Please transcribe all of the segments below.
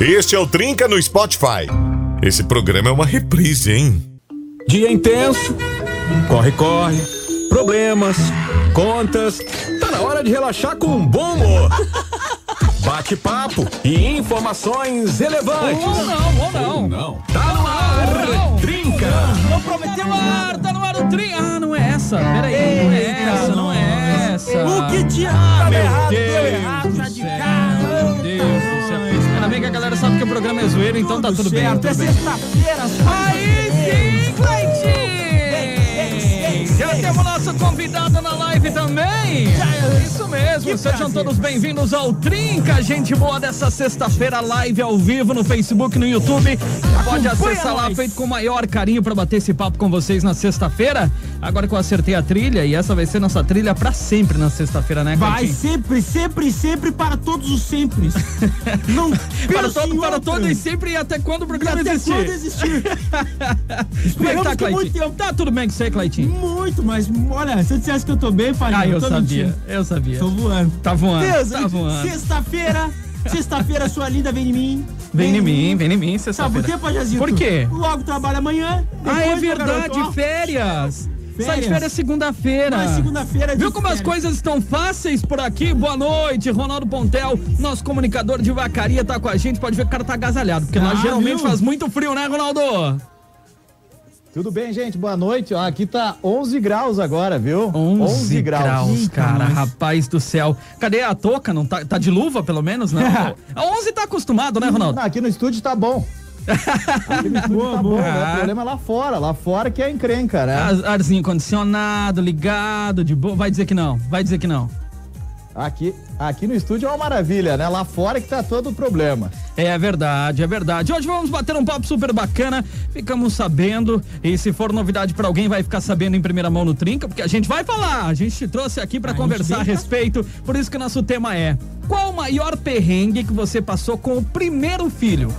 Este é o Trinca no Spotify. Esse programa é uma reprise, hein? Dia intenso, corre, corre, problemas, contas. Tá na hora de relaxar com um bom humor. Bate-papo e informações relevantes. Ou não, ou não. Ou não. Tá no ar, Não. Trinca. Não prometeu ar, tá no ar o trinca. Ah, não é essa. Peraí, não é essa, não é essa. O que tinha Ah, meu errado, Deus deu errado, do tá de céu, cara. Meu Deus bem que a galera sabe que o programa é zoeiro, então tá tudo bem. É bem. sexta-feira, Aí sim, Cleitinho! Já temos nosso convidado na live também. Isso mesmo, sejam todos bem-vindos ao Trinca, gente boa dessa sexta-feira, live ao vivo no Facebook, no YouTube. Pode acessar lá, feito com o maior carinho pra bater esse papo com vocês na sexta-feira. Agora que eu acertei a trilha, e essa vai ser nossa trilha pra sempre na sexta-feira, né, Vai sempre, sempre, sempre para todos os sempre. Não Para, todo, para todos e sempre e até quando o E programa até existir. quando existir. Como é que tá, muito Cleitinho? tempo. Tá tudo bem com você, Cleitinho? Muito, mas olha, se eu dissesse que eu tô bem, pai, Ah, eu tô sabia, mentindo. eu sabia. Tô voando. Tá voando, Deus, tá voando. sexta-feira, sexta-feira, sua linda, vem em mim. Vem em mim, vem em mim, Sabe por sexta-feira. quê, Pajazito? Por quê? Logo trabalha amanhã. Ah, é garoto, verdade, férias. Sai de Férias. segunda-feira. Mas segunda-feira é de Viu como as férias. coisas estão fáceis por aqui? Boa noite, Ronaldo Pontel, nosso comunicador de vacaria tá com a gente. Pode ver que o cara tá agasalhado, porque nós Ah, geralmente viu? faz muito frio, né, Ronaldo? Tudo bem, gente? Boa noite. Ó, aqui tá 11 graus agora, viu? 11, graus, Eita, cara, rapaz do céu. Cadê a touca? Não tá, tá de luva, pelo menos, não? A 11 tá acostumado, né, Ronaldo? Não, aqui no estúdio tá bom. Aqui no estúdio Boa, tá boa. bom, né? O problema é lá fora. Lá fora que é encrenca, né? Ar- Arzinho condicionado, ligado, de boa. Vai dizer que não, vai dizer que não. Aqui, aqui no estúdio é uma maravilha, né? Lá fora que tá todo o problema. É verdade, é verdade. Hoje vamos bater um papo super bacana. Ficamos sabendo, e se for novidade pra alguém, vai ficar sabendo em primeira mão no Trinca, porque a gente vai falar. A gente te trouxe aqui pra A gente conversar a pra- respeito. Por isso que o nosso tema é: qual o maior perrengue que você passou com o primeiro filho?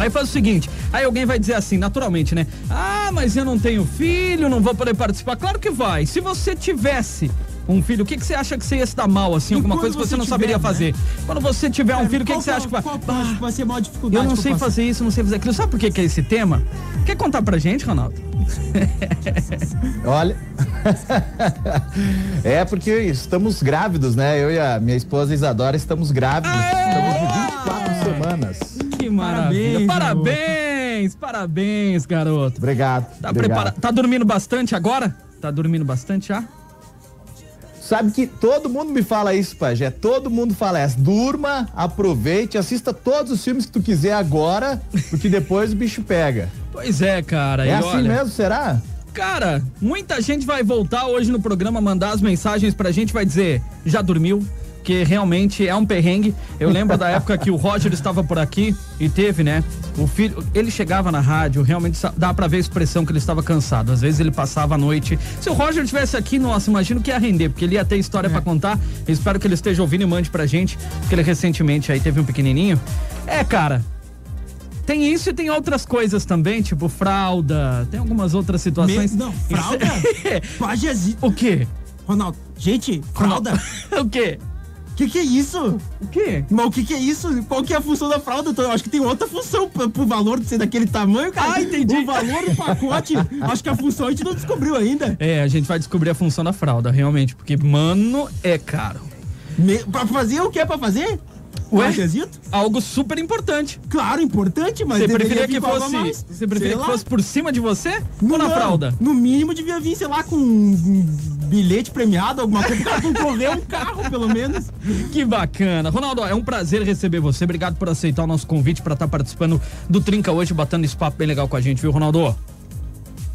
Aí faz o seguinte, aí alguém vai dizer assim, naturalmente, né? Ah, mas eu não tenho filho, não vou poder participar. Claro que vai. Se você tivesse um filho, o que, que você acha que você ia se dar mal, assim? E Alguma coisa que você você não tiver, saberia né? fazer. Quando você tiver um filho, o que, que você acha que vai... Qual que vai ser a maior dificuldade? Eu não sei passei? fazer isso, não sei fazer aquilo. Sabe por que, que é esse tema? Quer contar pra gente, Ronaldo? Olha. é porque estamos grávidos, né? Eu e a minha esposa Isadora estamos grávidos. Estamos de 24 semanas. Que maravilha. Parabéns, Parabéns, parabéns, garoto. Obrigado. Tá, obrigado. preparado? tá dormindo bastante agora? Tá dormindo bastante já? Sabe que todo mundo me fala isso, Pajé. Todo mundo fala essa. Durma, aproveite, assista todos os filmes que tu quiser agora, porque depois o bicho pega. Pois é, cara. É assim olha, mesmo, será? Cara, muita gente vai voltar hoje no programa, mandar as mensagens pra gente, vai dizer, já dormiu? Que realmente é um perrengue. Eu lembro da época que o Roger estava por aqui e teve, né? O filho, ele chegava na rádio, realmente dá pra ver a expressão que ele estava cansado. Às vezes ele passava a noite. Se o Roger estivesse aqui, nossa, imagino que ia render, porque ele ia ter história pra contar. Eu espero que ele esteja ouvindo e mande pra gente, porque ele recentemente aí teve um pequenininho. É, cara, tem isso e tem outras coisas também, tipo fralda, tem algumas outras situações. Me- Não, fralda? Pajazito. O quê? Ronaldo, gente, fralda? o quê? Que que é isso? O quê? Mas o que que é isso? Qual que é a função da fralda? Eu acho que tem outra função pra- pro valor de ser daquele tamanho, cara. Ah, entendi. O valor do pacote, acho que a função a gente não descobriu ainda. É, a gente vai descobrir a função da fralda, realmente, porque, mano, é caro. Me, pra fazer o que é pra fazer? Ué? Algo super importante. Claro, importante, mas Você preferia que fosse. mais. Você preferia Sei que lá. fosse por cima de você ou na Não, fralda? No mínimo devia vir, sei lá, com um bilhete premiado, alguma coisa, pra concorrer um carro, pelo menos. Que bacana. Ronaldo, é um prazer receber você. Obrigado por aceitar o nosso convite pra estar participando do Trinca hoje, batendo esse papo bem legal com a gente, viu, Ronaldo?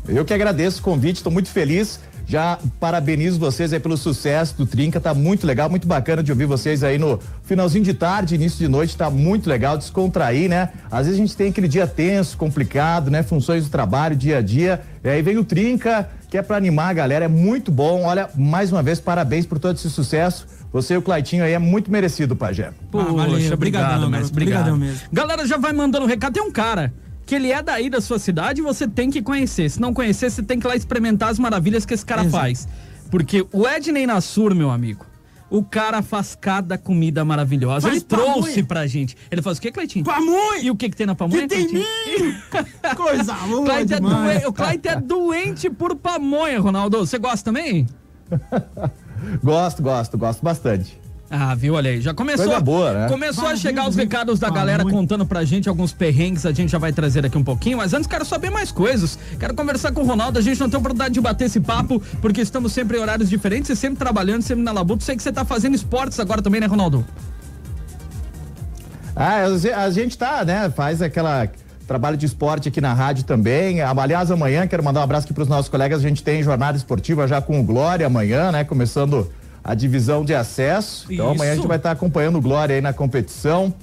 Eu que agradeço o convite, estou muito feliz. Já parabenizo vocês aí pelo sucesso do Trinca, tá muito legal, muito bacana de ouvir vocês aí no finalzinho de tarde, início de noite, tá muito legal, descontrair, né? Às vezes a gente tem aquele dia tenso, complicado, né? Funções do trabalho, dia a dia, e aí vem o Trinca, que é pra animar a galera, é muito bom. Olha, mais uma vez, parabéns por todo esse sucesso. Você e o Claitinho aí é muito merecido, Pajé. Poxa, valeu, obrigado, obrigado. mesmo. Galera já vai mandando um recado. Tem um cara que ele é daí da sua cidade e você tem que conhecer. Se não conhecer, você tem que ir lá experimentar as maravilhas que esse cara Exato. faz. Porque o Edney Nassur, meu amigo, O cara faz cada comida maravilhosa. Faz Ele trouxe pra gente. Ele faz o que, Cleitinho? Pamonha! E o que que tem na pamonha, Que tem Cleitinho? Coisa boa Cleiton é doen- O Cleiton é doente por pamonha, Ronaldo. Você gosta também? Gosto, gosto, gosto bastante. Ah, viu? Olha aí. Já começou. Coisa boa, né? Começou a chegar os recados da galera muito. contando pra gente alguns perrengues. A gente já vai trazer aqui um pouquinho. Mas antes, quero saber mais coisas. Quero conversar com o Ronaldo. A gente não tem oportunidade de bater esse papo, porque estamos sempre em horários diferentes e sempre trabalhando, sempre na labuta. Sei que você tá fazendo esportes agora também, né, Ronaldo? Ah, a gente tá, né? Faz aquela trabalho de esporte aqui na rádio também. Aliás, amanhã quero mandar um abraço aqui para os nossos colegas. A gente tem jornada esportiva já com o Glória amanhã, né? Começando a divisão de acesso. Então amanhã a Isso. gente vai estar acompanhando o Glória aí na competição.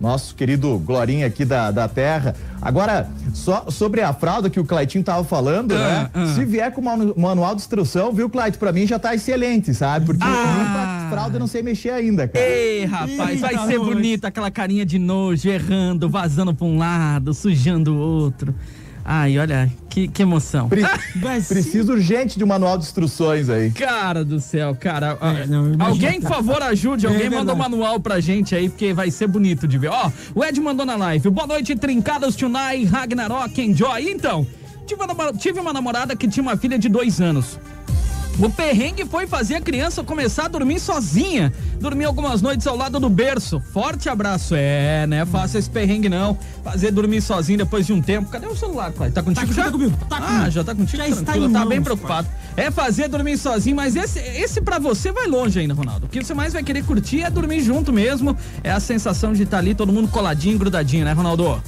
Nosso querido Glorinha aqui da, da terra. Agora, só sobre a fralda que o Claitinho tava falando, né? Ah, ah. Se vier com manu- manual de instrução, viu, Claito? Pra mim já tá excelente, sabe? Porque Ah. ah. fralda eu não sei mexer ainda, cara. Ei, rapaz, vai ser nós. bonita aquela carinha de nojo, errando, vazando pra um lado, sujando o outro. Ai, olha, que, que emoção. Pre- Vai ser- Preciso urgente de um manual de instruções aí. Cara do céu, cara. ah, É, não, alguém, por favor, ajude. Alguém É manda um manual pra gente aí, porque vai ser bonito de ver. Ó, o Ed mandou na live. Boa noite, trincadas, Tunai, Ragnarok, Enjoy. Então, tive uma, tive uma namorada que tinha uma filha de dois anos. O perrengue foi fazer a criança começar a dormir sozinha. Dormir algumas noites ao lado do berço. Forte abraço. É, né? Faça esse perrengue não. Fazer dormir sozinho depois de um tempo. Cadê o celular, Cláudio? Tá contigo aqui, já? tá comigo, tá ah, comigo. já tá contigo? Já está em tá bem preocupado. É fazer dormir sozinho, mas esse, esse pra você vai longe ainda, Ronaldo. O que você mais vai querer curtir é dormir junto mesmo. É a sensação de estar ali todo mundo coladinho, grudadinho, né, Ronaldo?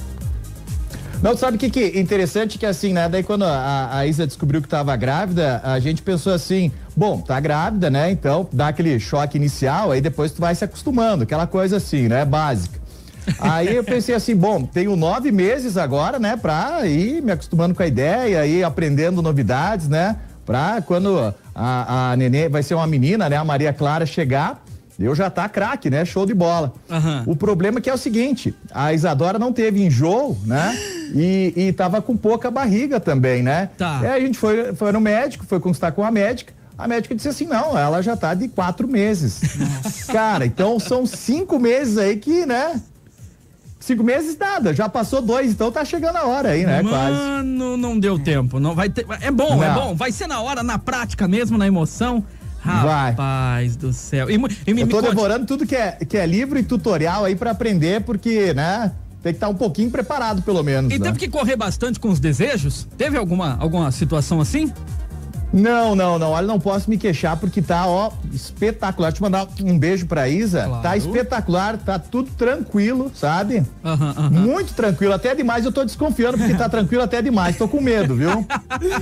Não, sabe o que, que é interessante que assim, né? Daí quando a, a Isa descobriu que estava grávida, a gente pensou assim, bom, tá grávida, né? Então dá aquele choque inicial, aí depois tu vai se acostumando, aquela coisa assim, né? Básica. Aí eu pensei assim, bom, tenho nove meses agora, né? Pra ir me acostumando com a ideia, ir aprendendo novidades, né? Pra quando a, a nenê vai ser uma menina, né? A Maria Clara chegar, eu já tá craque, né? Show de bola. Aham. O problema que é o seguinte, a Isadora não teve enjoo, né? E, e tava com pouca barriga também, né? Tá. Aí a gente foi, foi no médico, foi consultar com a médica. A médica disse assim, não, ela já tá de quatro meses. Cara, então são cinco meses aí que, né? Cinco meses nada, já passou dois, então tá chegando a hora aí, né? Quase. Mano, não deu tempo. Não vai ter. É bom, é Não. bom. Vai ser na hora, na prática mesmo, na emoção. Vai. Rapaz do céu. E, e Eu tô devorando tudo que é, que é livro e tutorial aí pra aprender, porque, né? Tem que estar um pouquinho preparado, pelo menos. E né? teve que correr bastante com os desejos? Teve alguma, alguma situação assim? Não, não, não. Olha, não posso me queixar porque tá, ó, espetacular. Deixa eu mandar um beijo pra Isa. Claro. Tá espetacular, tá tudo tranquilo, sabe? Muito tranquilo, até demais. Eu tô desconfiando porque tá tranquilo até demais. Tô com medo, viu?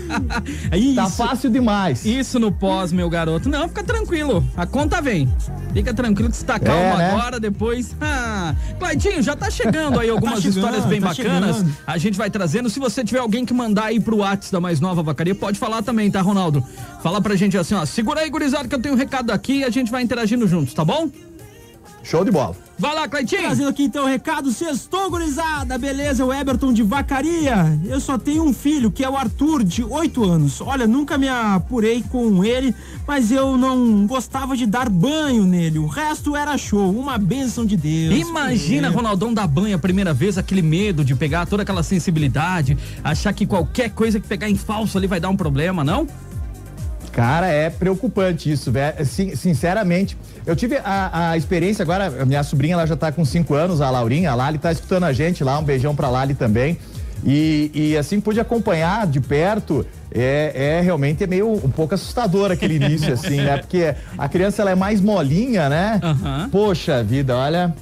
Isso, Tá fácil demais. isso no pós, meu garoto. Não, fica tranquilo. A conta vem. Fica tranquilo que você tá calmo É, né? agora, depois. Ah, Claudinho, já tá chegando aí algumas Tá chegando, histórias bem tá bacanas. chegando. A gente vai trazendo. Se você tiver alguém que mandar aí pro WhatsApp da mais nova vacaria, pode falar também, tá, Ronaldo? Fala pra gente assim, ó. Segura aí, gurizada, que eu tenho um recado aqui e a gente vai interagindo juntos, tá bom? Show de bola. Vai lá, Cleitinho. Trazendo aqui então o recado, sextou, gurizada, beleza, o Eberton de Vacaria. Eu só tenho um filho, que é o Arthur, de 8 anos. Olha, nunca me apurei com ele, mas eu não gostava de dar banho nele. O resto era show, uma bênção de Deus. Imagina, É. Ronaldão dar banho a primeira vez, aquele medo de pegar toda aquela sensibilidade, achar que qualquer coisa que pegar em falso ali vai dar um problema, não? Cara, é preocupante isso, velho. Sin- Sinceramente, eu tive a, a experiência agora, minha sobrinha ela já tá com 5 anos, a Laurinha, a Lali tá escutando a gente lá, um beijão pra Lali também. E, e assim pude acompanhar de perto. É, é realmente é meio um pouco assustador aquele início, assim, né? Porque a criança ela é mais molinha, né? Aham. Poxa vida, olha.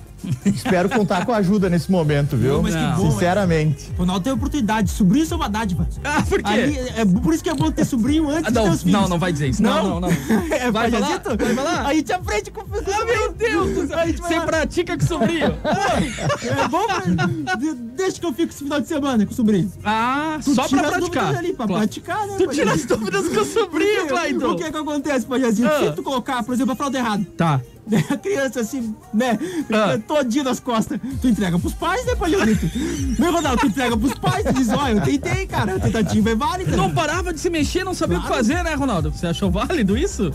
Espero contar com a ajuda nesse momento, viu? Não, mas que bom, Sinceramente. Ronaldo tem oportunidade, sobrinho isso é uma dádiva. Ah, por quê? Ali, é por isso que é bom ter sobrinho antes Ah, de não, os filhos. não, não vai dizer isso. Não, não, não. É, Vai falar? Vai falar? A gente aprende com o Ah, meu Deus do céu. Você pratica com sobrinho? É bom de- Deixa que eu fico esse final de semana com o sobrinho. Ah, Tu só pra praticar. Ali, pra Claro. praticar, né? Tu tira as dúvidas com o sobrinho, O Clayton. que que acontece, palhacinho? Ah. Se tu colocar, por exemplo, a fralda errada, Tá. a criança assim, né, Ah. todinha nas costas, tu entrega pros pais, né, palhaçito? Meu Ronaldo, tu entrega pros pais, tu diz, olha, eu tentei, cara, a tentativa é válida. Não parava de se mexer, não sabia o que Claro. fazer, né, Ronaldo? Você achou válido isso?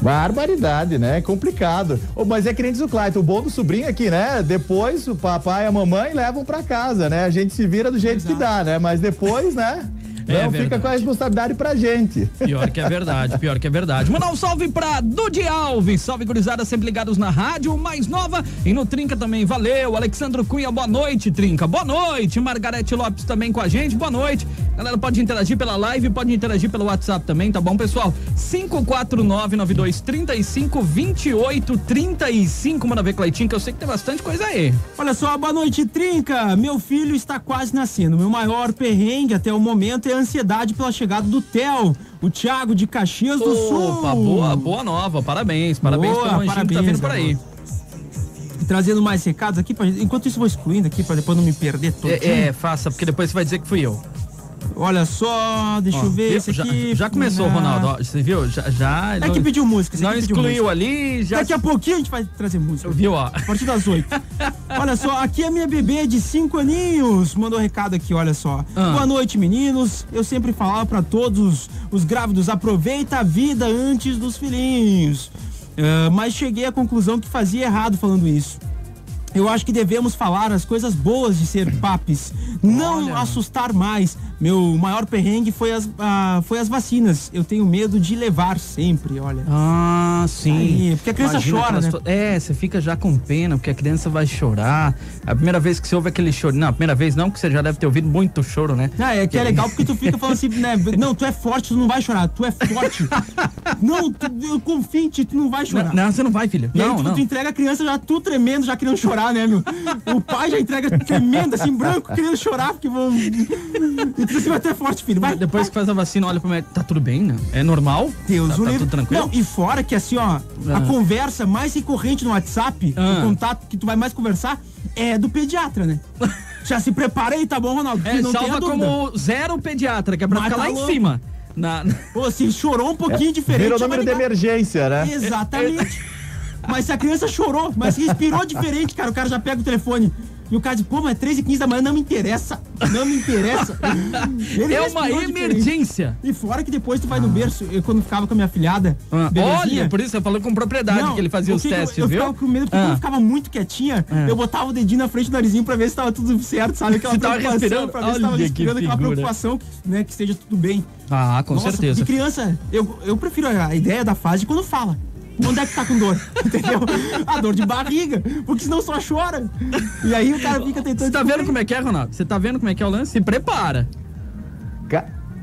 Barbaridade, né? É complicado. Oh, mas é que nem diz o Clayton, o bom do sobrinho aqui, né? Depois o papai e a mamãe levam pra casa, né? A gente se vira do jeito Exato. que dá, né? Mas depois, né? É não fica com a responsabilidade pra gente. Pior que é verdade, pior que é verdade. Mandar um salve pra Dudi Alves. Salve, gurizada, sempre ligados na rádio, mais nova e no Trinca também. Valeu. Alexandro Cunha, boa noite, Trinca. Boa noite. Margarete Lopes também com a gente, boa noite. Galera, pode interagir pela live, pode interagir pelo WhatsApp também, tá bom, pessoal? 54992352835. Manda ver, Cleitinho, que eu sei que tem bastante coisa aí. Olha só, boa noite, Trinca. Meu filho está quase nascendo. Meu maior perrengue até o momento é ansiedade pela chegada do Theo, o Thiago de Caxias do Sul. Opa, boa, boa nova, parabéns, parabéns boa, pelo parabéns, que tá vindo por aí. Trazendo mais recados aqui, pra, enquanto isso vou excluindo aqui para depois não me perder todo. É, é, faça, porque depois você vai dizer que fui eu. Olha só, deixa ó, eu ver esse aqui. Já, começou, ah. Ronaldo. Ó, você viu? Já. já é que pediu música. Não excluiu música. ali. Já... Daqui a pouquinho a gente vai trazer música. Viu, ó? A partir das oito. olha só, aqui é minha bebê de cinco aninhos. Mandou um recado aqui, olha só. Ah. Boa noite, meninos. Eu sempre falava para todos os grávidos: aproveita a vida antes dos filhinhos. Uh, mas cheguei à conclusão que fazia errado falando isso. Eu acho que devemos falar as coisas boas de ser papis, não Olha. assustar mais. Meu maior perrengue foi as, ah, foi as vacinas. Eu tenho medo de levar sempre, olha. Ah, sim. Aí, porque a criança Imagina chora, né? É, você fica já com pena, porque a criança vai chorar. A primeira vez que você ouve aquele choro. Não, a primeira vez não, porque você já deve ter ouvido muito choro, né? Ah, é que é legal porque tu fica falando assim, né? Não, tu é forte, tu não vai chorar. Tu é forte. não, tu, eu confio em ti, tu não vai chorar. Não, não você não vai, filha. E não, aí, tu, não. tu entrega a criança já tu tremendo, já querendo chorar chorar, né, meu? O pai já entrega tremendo, assim, branco, querendo chorar, porque vão. E tu assim, vai ter forte, filho. Vai, Depois vai. que faz a vacina, olha pra mim, tá tudo bem, né? É normal? Deus, tá, o tá tudo tranquilo? Não, e fora que assim, ó, ah. a conversa mais recorrente no WhatsApp, ah. o contato que tu vai mais conversar, é do pediatra, né? Já se prepara aí, tá bom, Ronaldo? É, não salva como zero pediatra, que é pra Mas ficar tá lá louco. em cima. Na... Pô, se chorou um pouquinho é, diferente. Vira o número de emergência, né? Exatamente. Mas se a criança chorou, mas respirou diferente, cara, o cara já pega o telefone. E o cara diz, pô, mas 3 e 15 da manhã não me interessa. Não me interessa. Ele é uma emergência. Diferente. E fora que depois tu vai no berço, eu quando ficava com a minha filhada. Ah, olha, por isso eu falou com propriedade não, que ele fazia os testes, eu, eu viu? Eu ficava com medo, porque ah. quando eu ficava muito quietinha, ah. eu botava o dedinho na frente do narizinho pra ver se tava tudo certo, sabe? Aquela se preocupação, respirando, pra ver se tava respirando, aquela preocupação, né, que esteja tudo bem. Ah, com Nossa, certeza. De criança, eu, eu prefiro a ideia da fase quando fala. Onde é que tá com dor? Entendeu? A dor de barriga, porque senão só chora. E aí o cara fica tentando. Você tá vendo como é que é, Ronaldo? Você tá vendo como é que é o lance? Se prepara.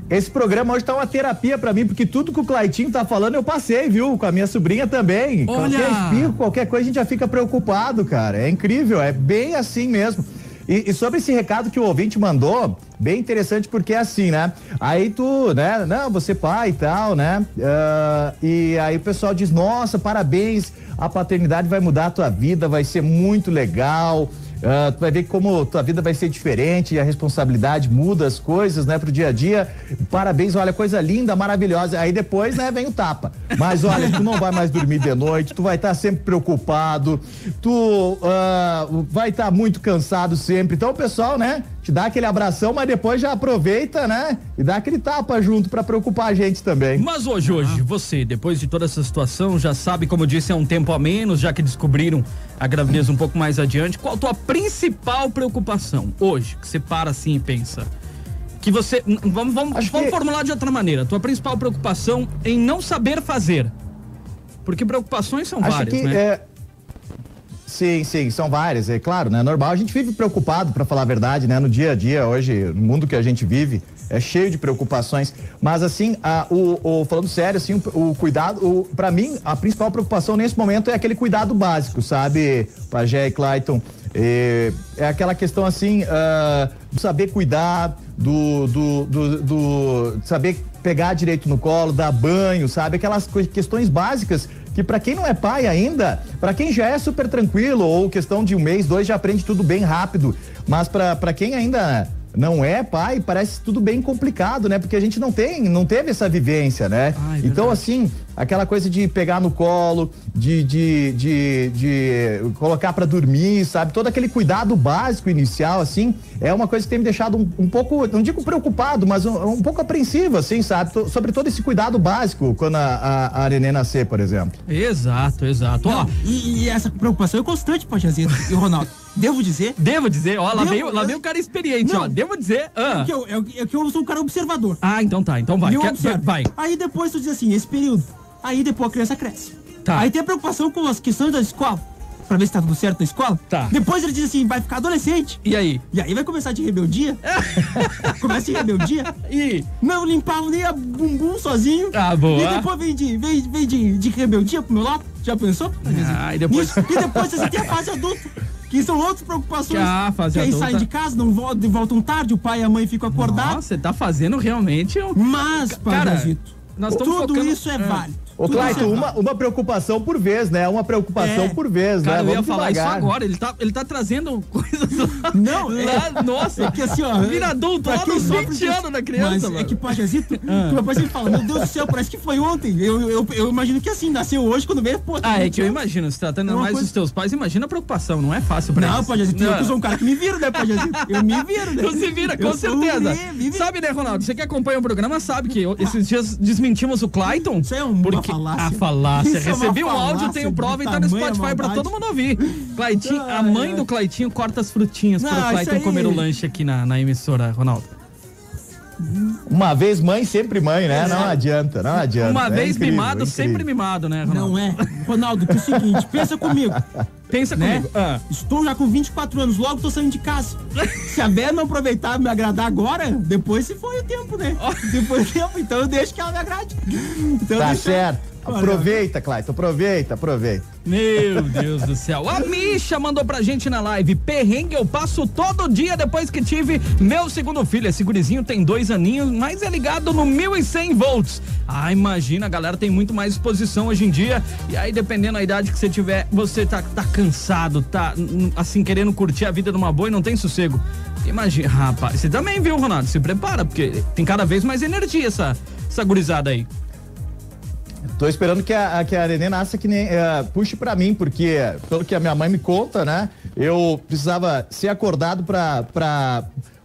Esse programa hoje tá uma terapia para mim, porque tudo que o Claitinho tá falando eu passei, viu? Com a minha sobrinha também. Olha! Qualquer espirro, qualquer coisa a gente já fica preocupado, cara. É incrível, é bem assim mesmo. E, e, sobre esse recado que o ouvinte mandou, bem interessante porque é assim, né? Aí tu, né? Não, você pai e tal, né? Uh, e aí o pessoal diz: Nossa, parabéns, a paternidade vai mudar a tua vida, vai ser muito legal. Uh, tu vai ver como tua vida vai ser diferente, a responsabilidade muda as coisas, né, pro dia a dia. Parabéns, olha, coisa linda, maravilhosa. Aí depois, né, vem o tapa. Mas olha, tu não vai mais dormir de noite, tu vai estar tá sempre preocupado, tu uh, vai estar tá muito cansado sempre. Então, o pessoal, né, te dá aquele abração, mas depois já aproveita, né? E dá aquele tapa junto para preocupar a gente também. Mas hoje, hoje, você, depois de toda essa situação, já sabe, como disse, é um tempo a menos, já que descobriram a gravidez um pouco mais adiante. Qual a tua principal preocupação hoje, que você para assim e pensa? Que você. Vamos, vamos, vamos que... formular de outra maneira. Tua principal preocupação em não saber fazer. Porque preocupações são Acho várias, que, né? É Sim, sim, são várias, é claro, né? Normal, a gente vive preocupado, para falar a verdade, né? No dia a dia, hoje, no mundo que a gente vive, é cheio de preocupações. Mas assim, a, o, o, falando sério, assim, o, o cuidado, para mim, a principal preocupação nesse momento é aquele cuidado básico, sabe, Pajé e Clayton? É, é aquela questão assim, uh, saber cuidar, do, do, do, do, saber pegar direito no colo, dar banho, sabe? Aquelas questões básicas que para quem não é pai ainda, para quem já é super tranquilo ou questão de um mês, dois já aprende tudo bem rápido, mas para quem ainda não é pai, parece tudo bem complicado, né? Porque a gente não tem, não teve essa vivência, né? Ah, é então, assim, aquela coisa de pegar no colo, de, de, de, de colocar para dormir, sabe? Todo aquele cuidado básico inicial, assim, é uma coisa que tem me deixado um, um pouco, não digo preocupado, mas um, um pouco apreensivo, assim, sabe? Tô, sobre todo esse cuidado básico quando a, a, a Nenê nascer, por exemplo. Exato, exato. Ó, E, e essa preocupação é constante, Pajazito e o Ronaldo. Devo dizer devo dizer, ó, lá Devo- veio, lá veio o cara experiente, Não. ó. Devo dizer. ah. que eu, eu, é que eu sou um cara observador. Ah, então tá, então vai. Eu Quer- observo. vai. Aí depois tu diz assim, esse período. Aí depois a criança cresce. Tá. Aí tem a preocupação com as questões da escola. Pra ver se tá tudo certo na escola. Tá. Depois ele diz assim, vai ficar adolescente. E aí? E aí vai começar de rebeldia. Começa de rebeldia. E Não limpava nem a bumbum sozinho. Ah. E depois vem de, vem, vem de, de rebeldia pro meu lado. Já pensou? Ah, e depois- Isso. E depois você tem a fase adulta. Que são outras preocupações. Ah, que aí saem de casa, não voltam, voltam tarde, o pai e a mãe ficam acordados. Nossa, você tá fazendo realmente um. Mas, Cara, Pajazito, nós tudo focando- isso é Ah. válido. Ô, Claito, é uma, uma preocupação por vez, né? Uma preocupação É. por vez, Cara, né? eu ia Vamos falar isso agora. Ele tá, ele tá trazendo coisas lá. Não, lá, nossa. É que assim, ó. Vira adulto lá nos sofre 20 disso- anos da criança, Mas mano. é que Pajazito, Ah. que meu pai sempre fala, meu Deus do céu, parece que foi ontem. Eu, eu, eu imagino que assim, nasceu hoje, quando veio, pô. Ah, é que eu 20 anos. imagino, se tratando É mais coisa- dos teus pais, imagina a preocupação, não é fácil pra Não. Pajazito, eu que sou um cara que me viro, né, Pajazito? Eu me viro, né? Se vira, com Eu um certeza. me- me viro. Sabe, né, Ronaldo? Você que acompanha o programa sabe que esses dias desmentimos o Clayton. Isso é porque falácia. A falácia. Isso é Recebi um áudio, tenho prova e tá no Spotify pra todo mundo ouvir. Claytinho, a mãe do Claytinho corta as frutinhas Não, para o isso Clayton aí- comer o lanche aqui na, na emissora, Ronaldo. Uma vez mãe, sempre mãe, né? Não adianta, não adianta. Uma É vez incrível, mimado, incrível. sempre mimado, né, Ronaldo? Não é. Ronaldo, que é o seguinte, pensa comigo. Pensa né? comigo. Ah. Estou já com 24 anos, logo tô saindo de casa. Se a Bé não aproveitar e me agradar agora, depois se foi o tempo, né? Se foi o tempo, então eu deixo que ela me agrade. Então Tá deixa- certo. Aproveita, Claito, aproveita, aproveita. Meu Deus do céu. A Misha mandou pra gente na live. Perrengue eu passo todo dia depois que tive meu segundo filho. Esse gurizinho tem dois aninhos, mas é ligado no 1100 volts. Ah, imagina, a galera tem muito mais exposição hoje em dia. E aí, dependendo da idade que você tiver, você tá, tá cansado, tá assim, querendo curtir a vida numa boa e não tem sossego. Imagina, rapaz, você também viu, Ronaldo? Se prepara, porque tem cada vez mais energia essa, essa gurizada aí. Tô esperando que a, que a Nenê nasça que nem. eh, puxe pra mim, porque, pelo que a minha mãe me conta, né? Eu precisava ser acordado pra. pra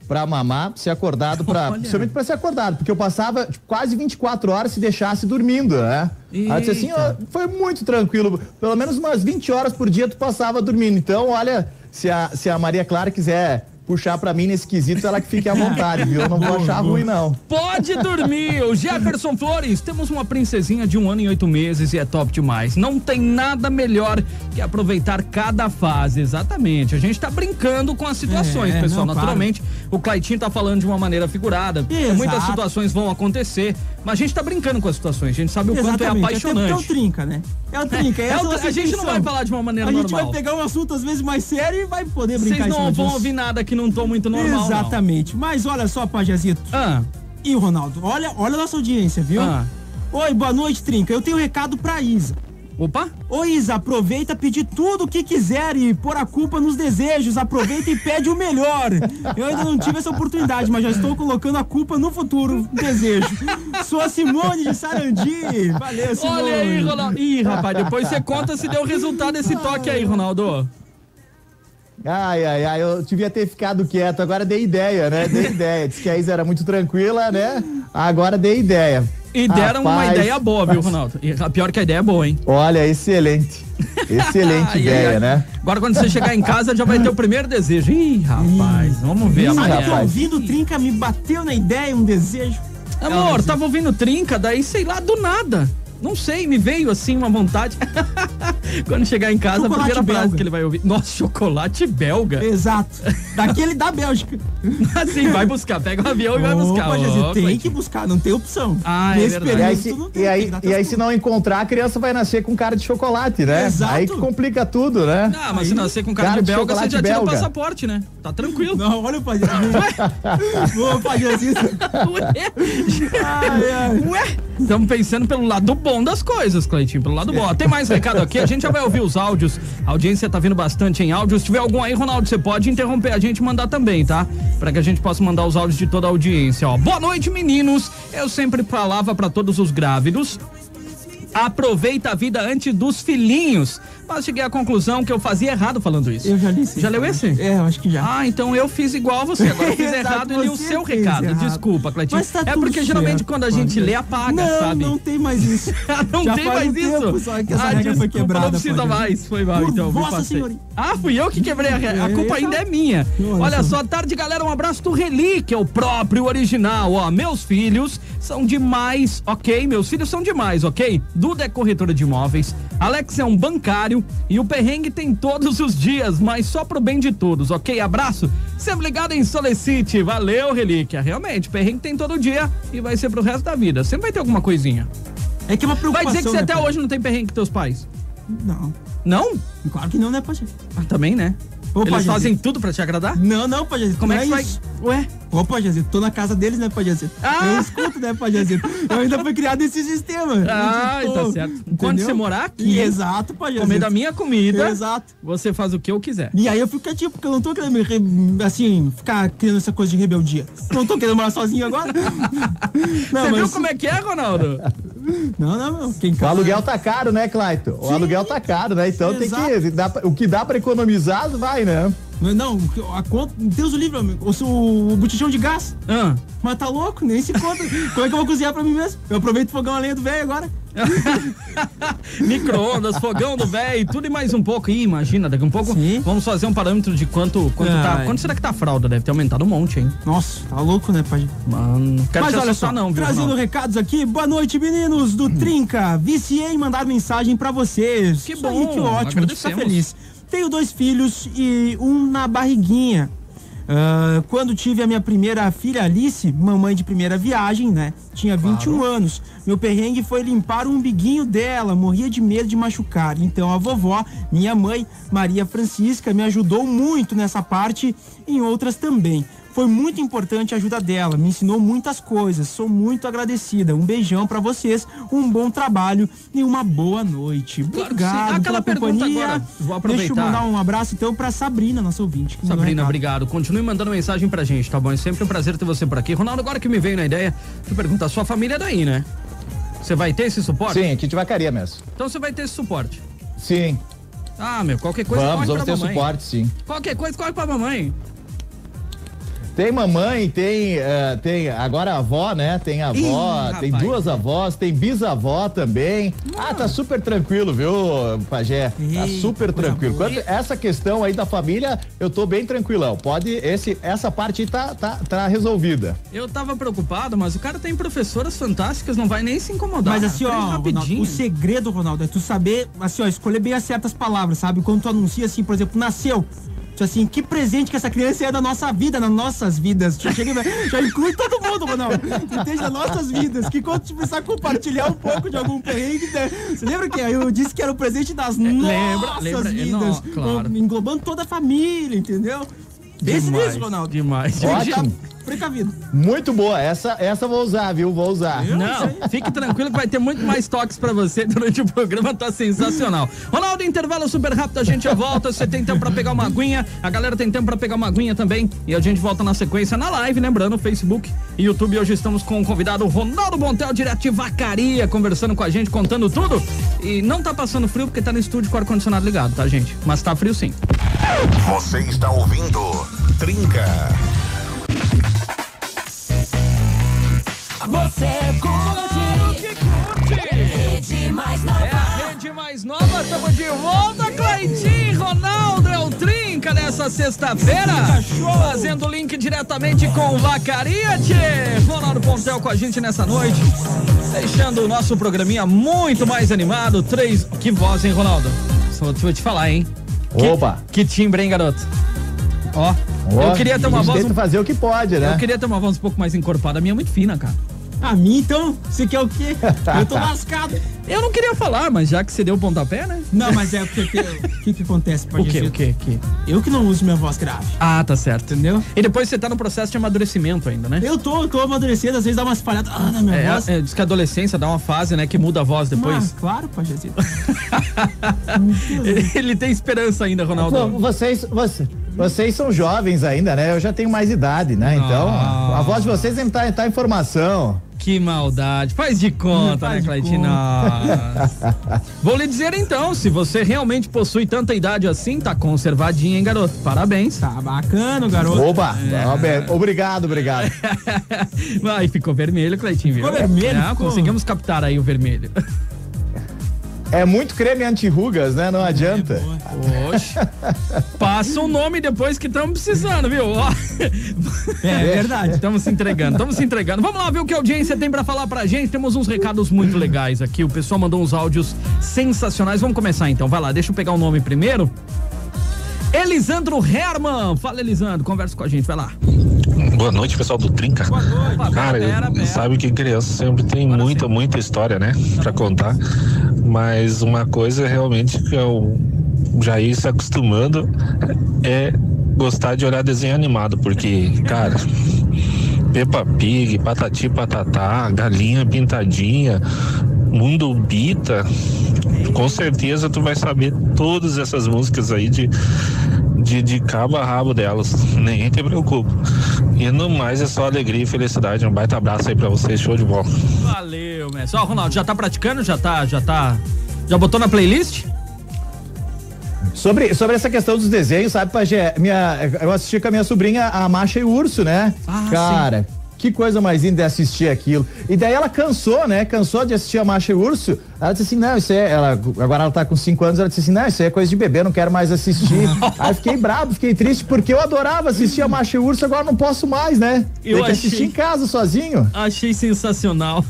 Pra mamar, ser acordado pra. Principalmente pra ser acordado, porque eu passava tipo, quase 24 horas se deixasse dormindo, né? Ela disse assim, ó, foi muito tranquilo. Pelo menos umas 20 horas por dia tu passava dormindo. Então, olha, se a, se a Maria Clara quiser puxar pra mim nesse quesito, ela que fique à vontade, viu? Eu não vou achar ruim, não. Pode dormir, o Jefferson Flores. Temos uma princesinha de um ano e oito meses e é top demais. Não tem nada melhor que aproveitar cada fase. Exatamente. A gente tá brincando com as situações, É, pessoal. não, Naturalmente, o Claitinho tá falando de uma maneira figurada. Exato. Muitas situações vão acontecer, mas a gente tá brincando com as situações. A gente sabe o quanto é Exatamente, até porque É o apaixonante. trinca, né? É o trinca. É essa o- a gente não vai falar de uma maneira A gente normal. vai pegar um assunto às vezes mais sério e vai poder brincar Vocês não vão disso. ouvir nada que não tô muito normal. não. Exatamente. Mas olha só, Pajazito Ah, e o Ronaldo. Olha, olha a nossa audiência, viu? ah. Oi, boa noite, Trinca. Eu tenho um recado pra Isa. Opa! Ô Isa, aproveita, pedir tudo o que quiser e pôr a culpa nos desejos. Aproveita e pede o melhor. Eu ainda não tive essa oportunidade, mas já estou colocando a culpa no futuro desejo. Sou a Simone de Sarandi. Valeu, Simone. Olha aí, Ronaldo. Ih, rapaz, depois você conta se deu resultado esse toque aí, Ronaldo. Ai, ai, ai, eu devia ter ficado quieto. Agora dei ideia, né? Dei ideia. Disse que a Isa era muito tranquila, né? Agora dei ideia. E deram uma Rapaz, ideia boa, viu, Ronaldo? E a pior que a ideia é boa, hein? Olha, excelente. Excelente ideia, ai. né? Agora, quando você chegar em casa, já vai ter o primeiro desejo. Ih, rapaz, vamos ver Sabe que amanhã. ouvindo o Trinca me bateu na ideia, um desejo. Amor, tava ouvindo trinca, daí sei lá, do nada. Não sei, me veio assim uma vontade. Quando chegar em casa, Chocolate a primeira frase belga. que ele vai ouvir. Nossa, chocolate belga. Exato. Daquele da Bélgica. Assim, vai buscar, pega o avião e vai buscar. Opa, Jesus, tem Cleitinho. que buscar, não tem opção. Ah, é verdade. E aí, se, tem, e aí, que e aí, se não encontrar, a criança vai nascer com cara de chocolate, né? Exato. Aí que complica tudo, né? Ah, mas se nascer com cara, Cara de de belga, você já tira o belga. passaporte, né? Tá tranquilo. Não, olha o Pajazito. Ô, Pajazito. Ué. Ué, estamos pensando pelo lado bom das coisas, Cleitinho, pelo lado bom. Tem mais recado aqui, a gente já vai ouvir os áudios. A audiência tá vindo bastante em áudios. Se tiver algum aí, Ronaldo, você pode interromper a gente e mandar também, tá? Pra que a gente possa mandar os áudios de toda a audiência, ó. Boa noite, meninos. Eu sempre falava pra todos os grávidos Aproveita a vida antes dos filhinhos. Mas cheguei à conclusão que eu fazia errado falando isso. Eu já li esse. Já leu esse? É, eu acho que já. Ah, então eu fiz igual você. Agora eu fiz errado e li o seu recado. errado. Desculpa, Cleitinho. Mas tá é porque geralmente certo, quando a gente lê, apaga, não, sabe? não tem mais isso. não Já tem mais um tempo isso. só que essa ah, regra foi desculpa, quebrada, Não precisa mais. Foi mal, então. passei. Senhoria. Ah, fui eu que quebrei a regra. A culpa ainda é minha. Olha Olha só. só, tarde, galera. Um abraço do Relíquia, o próprio original. Ó, meus filhos são demais, ok? Meus filhos são demais, ok? Duda é corretora de imóveis. Alex é um bancário. E o perrengue tem todos os dias, mas só pro bem de todos, ok? Abraço. Sempre ligado em Solicite. Valeu, Relíquia. Realmente, perrengue tem todo dia e vai ser pro resto da vida. Sempre vai ter alguma coisinha. É que é uma Vai preocupação. dizer que você né, até Pajé? hoje não tem perrengue com teus pais? Não. Não? Claro que não, né, Pajé? Ah, também, né? Ô, Eles fazem tudo pra te agradar? Não, não, Pajézito. Como é que vai. isso. Ué? Ô, Pajézito, tô na casa deles, né, Pajézito? Ah! Eu escuto, né, Pajézito? Eu ainda fui criado nesse sistema. Ah, Eu tá tô- certo. entendeu? Quando você morar aqui, Exato, Pajézito. comer da minha comida, Exato. você faz o que eu quiser. E aí eu fico quietinho, porque eu não tô querendo, me assim, ficar criando essa coisa de rebeldia. Não tô querendo morar sozinho agora. Não, Você mas- viu como é que é, Ronaldo? Não, não, não. Quem O aluguel tá caro, né, Clayton? O Sim. aluguel tá caro, né? Então tem que. o que dá pra economizar, vai, né? Não, a conta. Deus o livre, amigo. O, o botijão de gás. Ah. Mas tá louco, nem se conta. Como é que eu vou cozinhar pra mim mesmo? Eu aproveito o fogão a lenha do velho agora. Micro-ondas, fogão do velho, tudo e mais um pouco. Ih, imagina, daqui a um pouco Sim. vamos fazer um parâmetro de quanto, quanto tá. Quanto será que tá a fralda? Deve ter aumentado um monte, hein? Nossa, tá louco, né, pai? Mano, não quero Mas olha só, não, viu, trazendo Ronaldo? recados aqui. Boa noite, meninos do Trinca. Viciei em mandar mensagem pra vocês. Que Isso bom, aí, que ótimo, a gente tá feliz. Tenho dois filhos e um na barriguinha. Ah, quando tive a minha primeira filha Alice, mamãe de primeira viagem, né? Tinha 21 anos. Meu perrengue foi limpar o umbiguinho dela, morria de medo de machucar. Então a vovó, minha mãe, Maria Francisca, me ajudou muito nessa parte e em outras também. Foi muito importante a ajuda dela, me ensinou muitas coisas. Sou muito agradecida. Um beijão pra vocês, um bom trabalho e uma boa noite. Claro. Obrigado Aquela pela pergunta companhia. agora, vou Deixa eu aproveitar. mandar um abraço então pra Sabrina, nossa ouvinte. um Sabrina, obrigado. Continue mandando mensagem pra gente, tá bom? É sempre um prazer ter você por aqui. Ronaldo, agora que me veio na ideia, te perguntar, sua família é daí, né? Você vai ter esse suporte? Sim, aqui de vacaria mesmo. Então você vai ter esse suporte. Sim. Ah, meu, qualquer coisa vamos, corre vamos pra ter mamãe. suporte, sim. Qualquer coisa corre pra mamãe. Tem mamãe, tem, eh, tem agora a avó, né? Tem avó, Ih, tem rapaz. duas avós, tem bisavó também. Ah, tá super tranquilo, viu, Pajé? Tá super tranquilo. Quanto essa questão aí da família, eu tô bem tranquilão. Pode, esse, essa parte aí tá, tá, tá resolvida. Eu tava preocupado, mas o cara tem professoras fantásticas, não vai nem se incomodar. Mas assim, ó, Ronaldo, o segredo, Ronaldo, é tu saber, assim, ó, escolher bem as certas palavras, sabe? Quando tu anuncia, assim, por exemplo, nasceu. Tu assim, que presente que essa criança é da nossa vida, nas nossas vidas. Tu chega, e- já inclui todo mundo, Ronaldo. Entende? Das nossas vidas. Que quando tu precisar compartilhar um pouco de algum perrengue, né? Você lembra que eu disse que era o presente das nossas lembra, é, vidas? não, claro. Englobando toda a família, entendeu? Demais, nisso, Ronaldo. Demais. Ótimo. Precavido. Muito boa. Essa, essa eu vou usar, viu? Vou usar. Não, fique tranquilo que vai ter muito mais toques pra você durante o programa, tá sensacional. Ronaldo, intervalo super rápido, a gente já volta. Você tem tempo pra pegar uma aguinha, a galera tem tempo pra pegar uma aguinha também. E a gente volta na sequência na live, lembrando, Facebook e YouTube. Hoje estamos com o convidado Ronaldo Montel, direto de Vacaria, conversando com a gente, contando tudo. E não tá passando frio porque tá no estúdio com o ar-condicionado ligado, tá, gente? Mas tá frio sim. Você está ouvindo Trinca. Você curte Rede mais nova É a rede mais nova, estamos de volta, Cleitinho Ronaldo é o Trinca nessa sexta-feira, fazendo link diretamente com Vacaria, tchê. Ronaldo Pontel com a gente nessa noite, deixando o nosso programinha muito mais animado, três, que voz, hein, Ronaldo? Só vou te falar, hein? Que- Opa. Que timbre, hein, garoto? Ó, Ó, eu queria ter uma voz um, fazer o que pode, né? eu queria ter uma voz um pouco mais encorpada, a minha é muito fina, cara. A mim, então, você quer o quê? Eu tô lascado. Eu não queria falar, mas já que você deu o pontapé, né? Não, mas é porque o que, que acontece, O quê, o quê, o quê? Eu que não uso minha voz grave, Ah, tá certo. entendeu? E depois você tá no processo de amadurecimento ainda, né? Eu tô, eu tô amadurecendo, às vezes dá umas falhadas ah, na minha É, voz. é, diz que a adolescência dá uma fase, né, que muda a voz depois. Mas, claro, Pajezito. Ele, ele tem esperança ainda, Ronaldo. Vocês, você- Vocês são jovens ainda, né? Eu já tenho mais idade, né? Então, a voz de vocês sempre tá, tá informação. Que maldade. Faz de conta, Faz né? Nossa. Vou lhe dizer então, se você realmente possui tanta idade assim, tá conservadinho, hein, garoto? Parabéns. Tá bacana, garoto. Opa, Roberto, obrigado, obrigado. Vai, ficou vermelho, Cleitinho, viu? Ficou vermelho, É, ficou. conseguimos captar aí o vermelho. É muito creme anti-rugas, né? Não adianta. Oxe. Passa o nome depois que estamos precisando, viu? Ó. É verdade. Estamos se entregando, estamos se entregando. Vamos lá ver o que a audiência tem pra falar pra gente. Temos uns recados muito legais aqui. O pessoal mandou uns áudios sensacionais. Vamos começar então. Vai lá, deixa eu pegar o nome primeiro. Elisandro Herman. Fala, Elisandro, conversa com a gente, vai lá. Boa noite, pessoal do Trinca. Opa, Cara, pera, pera. sabe que criança sempre tem muita, muita história, né? Pra contar. Mas uma coisa realmente que eu já ia se acostumando é gostar de olhar desenho animado, porque, cara, Peppa Pig, Patati Patatá, Galinha Pintadinha, Mundo Bita, com certeza tu vai saber todas essas músicas aí de, de, de cabo a rabo delas. Nem te preocupa. E no mais é só alegria e felicidade. Um baita abraço aí pra vocês, show de bola. Valeu, mestre. Ó, Ronaldo, já tá praticando? Já tá, já tá. Já botou na playlist? Sobre, sobre essa questão dos desenhos, sabe, Pajé? Minha, eu assisti com a minha sobrinha a Macha e o Urso, né? Ah, Cara, que coisa mais linda é assistir aquilo. E daí ela cansou, né? Cansou de assistir a Macha e Urso. Ela disse assim: não, isso é. Ela, agora ela tá com 5 anos, ela disse assim: não, isso aí é coisa de bebê, não quero mais assistir. aí fiquei bravo, fiquei triste, porque eu adorava assistir a Macha e o Urso, agora não posso mais, né? Eu Tem que achei- assistir em casa sozinho. Achei sensacional.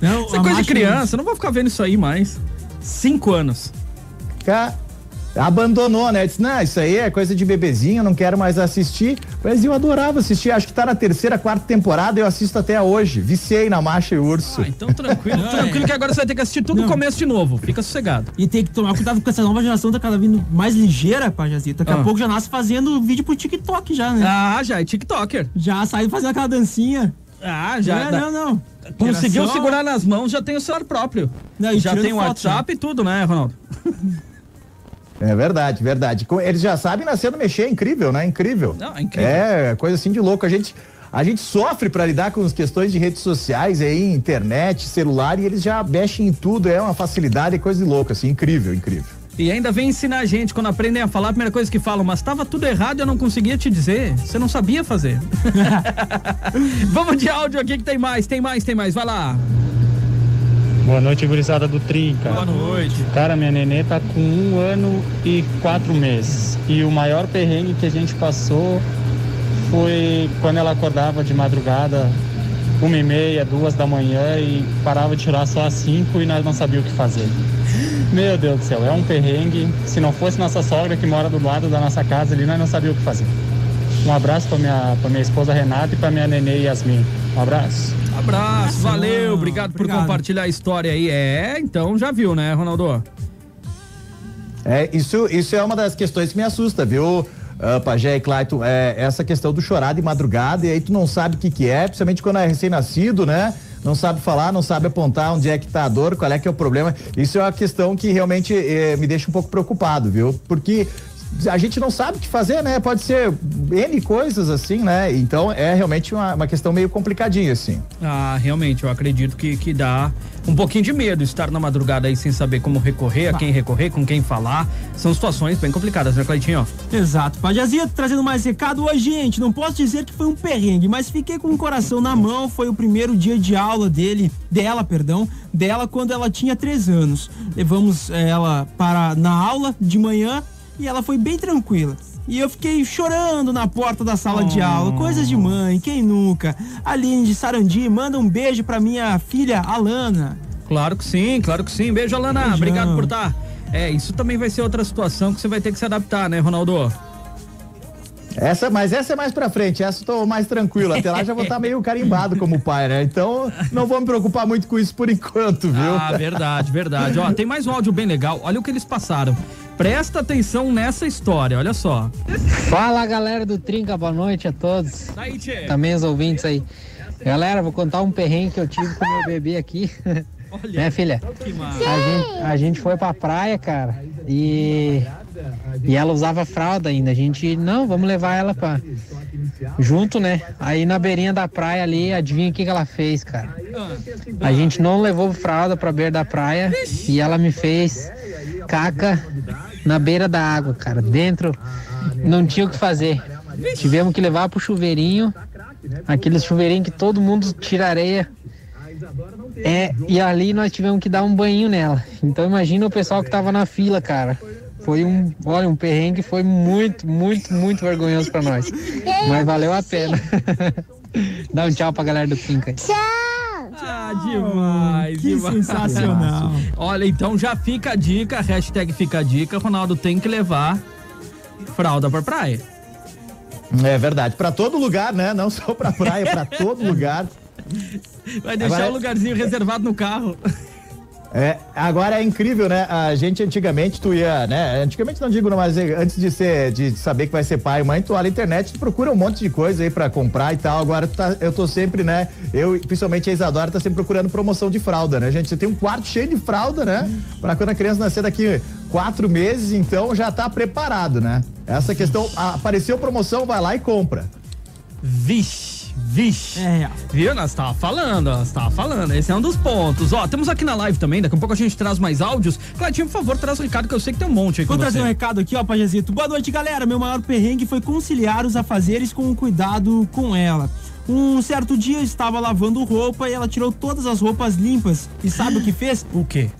Não, Isso é coisa de criança, eu não vou ficar vendo isso aí mais. Cinco anos. Ca- Abandonou, né? Disse, não, isso aí é coisa de bebezinho, não quero mais assistir. Mas eu adorava assistir, acho que tá na terceira, quarta temporada, eu assisto até hoje. Viciei na Macha e Urso. Ah, então tranquilo, Não, tranquilo é. que agora você vai ter que assistir tudo do Não. começo de novo. Fica sossegado. E tem que tomar cuidado com essa nova geração, tá cada vez mais ligeira, Pajazita. Daqui Ah. a pouco já nasce fazendo vídeo pro TikTok já, né? Ah, já é TikToker. Já sai fazendo aquela dancinha. Ah, já. não, não, não. Conseguiu Geração- segurar nas mãos, já tem o celular próprio. Não, já tem o foto, WhatsApp e tudo, né, Ronaldo? É verdade, verdade. Eles já sabem nascendo mexer, é incrível, né? Incrível. Não, é incrível. É, coisa assim de louco. A gente, a gente sofre pra lidar com as questões de redes sociais aí, internet, celular, e eles já mexem em tudo, é uma facilidade, é coisa de louco, assim, incrível, incrível. E ainda vem ensinar a gente, quando aprendem a falar, a primeira coisa que falam, mas tava tudo errado e eu não conseguia te dizer. Você não sabia fazer. Vamos de áudio aqui que tem mais, tem mais, tem mais. Vai lá. Boa noite, gurizada do Trinca. Boa noite. Cara, minha nenê tá com um ano e quatro meses. E o maior perrengue que a gente passou foi quando ela acordava de madrugada, uma e meia, duas da manhã e parava de tirar só às cinco e nós não sabíamos o que fazer. Meu Deus do céu, é um perrengue. Se não fosse nossa sogra que mora do lado da nossa casa ali, nós não sabíamos o que fazer. Um abraço pra minha, pra minha esposa Renata e pra minha nenê Yasmin. Um abraço. Abraço, valeu, não. obrigado, por Obrigado. compartilhar a história aí. É, então já viu, né, Ronaldo? É, isso, isso é uma das questões que me assusta, viu? Uh, Pajé e Clayton, é, essa questão do chorar de madrugada, e aí tu não sabe o que que é, principalmente quando é recém-nascido, né? Não sabe falar, não sabe apontar onde é que tá a dor, qual é que é o problema. Isso é uma questão que realmente eh, me deixa um pouco preocupado, viu? Porque a gente não sabe o que fazer, né? Pode ser N coisas assim, né? Então é realmente uma, uma questão meio complicadinha, assim. Ah, realmente, eu acredito que, que dá um pouquinho de medo estar na madrugada aí sem saber como recorrer, a quem recorrer, com quem falar. São situações bem complicadas, né, Cleitinho? Exato. Pajazia trazendo mais recado hoje, gente. Não posso dizer que foi um perrengue, mas fiquei com o coração na mão. Foi o primeiro dia de aula dele, dela, perdão, dela quando ela tinha três anos. Levamos eh, ela para na aula de manhã e ela foi bem tranquila. E eu fiquei chorando na porta da sala de aula. Coisas de mãe, quem nunca? Aline de Sarandi, manda um beijo pra minha filha Alana. Claro que sim, claro que sim. Beijo, Alana. Beijão. Obrigado por estar. É, isso também vai ser outra situação que você vai ter que se adaptar, né, Ronaldo? Essa, mas essa é mais pra frente, essa eu tô mais tranquilo. Até lá já vou estar meio carimbado como pai, né? Então não vou me preocupar muito com isso por enquanto, viu? Ah, verdade, verdade. Ó, tem mais um áudio bem legal. Olha o que eles passaram. Presta atenção nessa história, olha só. Fala galera do Trinca, boa noite a todos. Daí, tchê. Também os ouvintes aí. Galera, vou contar um perrengue que eu tive com meu bebê aqui. Olha, né, filha? A gente, a gente foi pra praia, cara, e E ela usava fralda ainda. A gente, não, vamos levar ela pra. Junto, né? Aí na beirinha da praia ali, adivinha o que, que ela fez, cara? A gente não levou fralda pra beira da praia e ela me fez caca na beira da água, cara. Dentro não tinha o que fazer. Tivemos que levar pro chuveirinho, aquele chuveirinho que todo mundo tira areia. É, e ali nós tivemos que dar um banho nela. Então imagina o pessoal que tava na fila, cara. Foi um, olha, um perrengue foi muito, muito, muito vergonhoso pra nós. Mas valeu a pena. Dá um tchau pra galera do Trinca. Ah, demais, Que demais. sensacional. Olha, então já fica a dica, hashtag fica a dica, Ronaldo tem que levar fralda pra praia. É verdade. Pra todo lugar, né? Não só pra praia, pra todo lugar. Vai deixar Agora- o lugarzinho reservado no carro. É, agora é incrível, né? A gente antigamente tu ia, né? Antigamente não digo, mas antes de ser, de saber que vai ser pai e mãe, tu olha na internet, tu procura um monte de coisa aí pra comprar e tal. Agora tá- eu tô sempre, né? Eu, principalmente a Isadora, tá sempre procurando promoção de fralda, né, gente? Você tem um quarto cheio de fralda, né? Pra quando a criança nascer daqui quatro meses, então já tá preparado, né? Essa questão, a- apareceu promoção, vai lá e compra. Vixe, vixe. É, Viu? Nós tava falando, nós tava falando. Esse é um dos pontos. Ó, temos aqui na live também, daqui a pouco a gente traz mais áudios. Cleitinho, por favor, traz o recado que eu sei que tem um monte aí com Vou trazer um você. recado aqui, ó, Pajazito. Boa noite, galera. Meu maior perrengue foi conciliar os afazeres com o cuidado com ela. Um certo dia eu estava lavando roupa e ela tirou todas as roupas limpas. E sabe o que fez? O quê?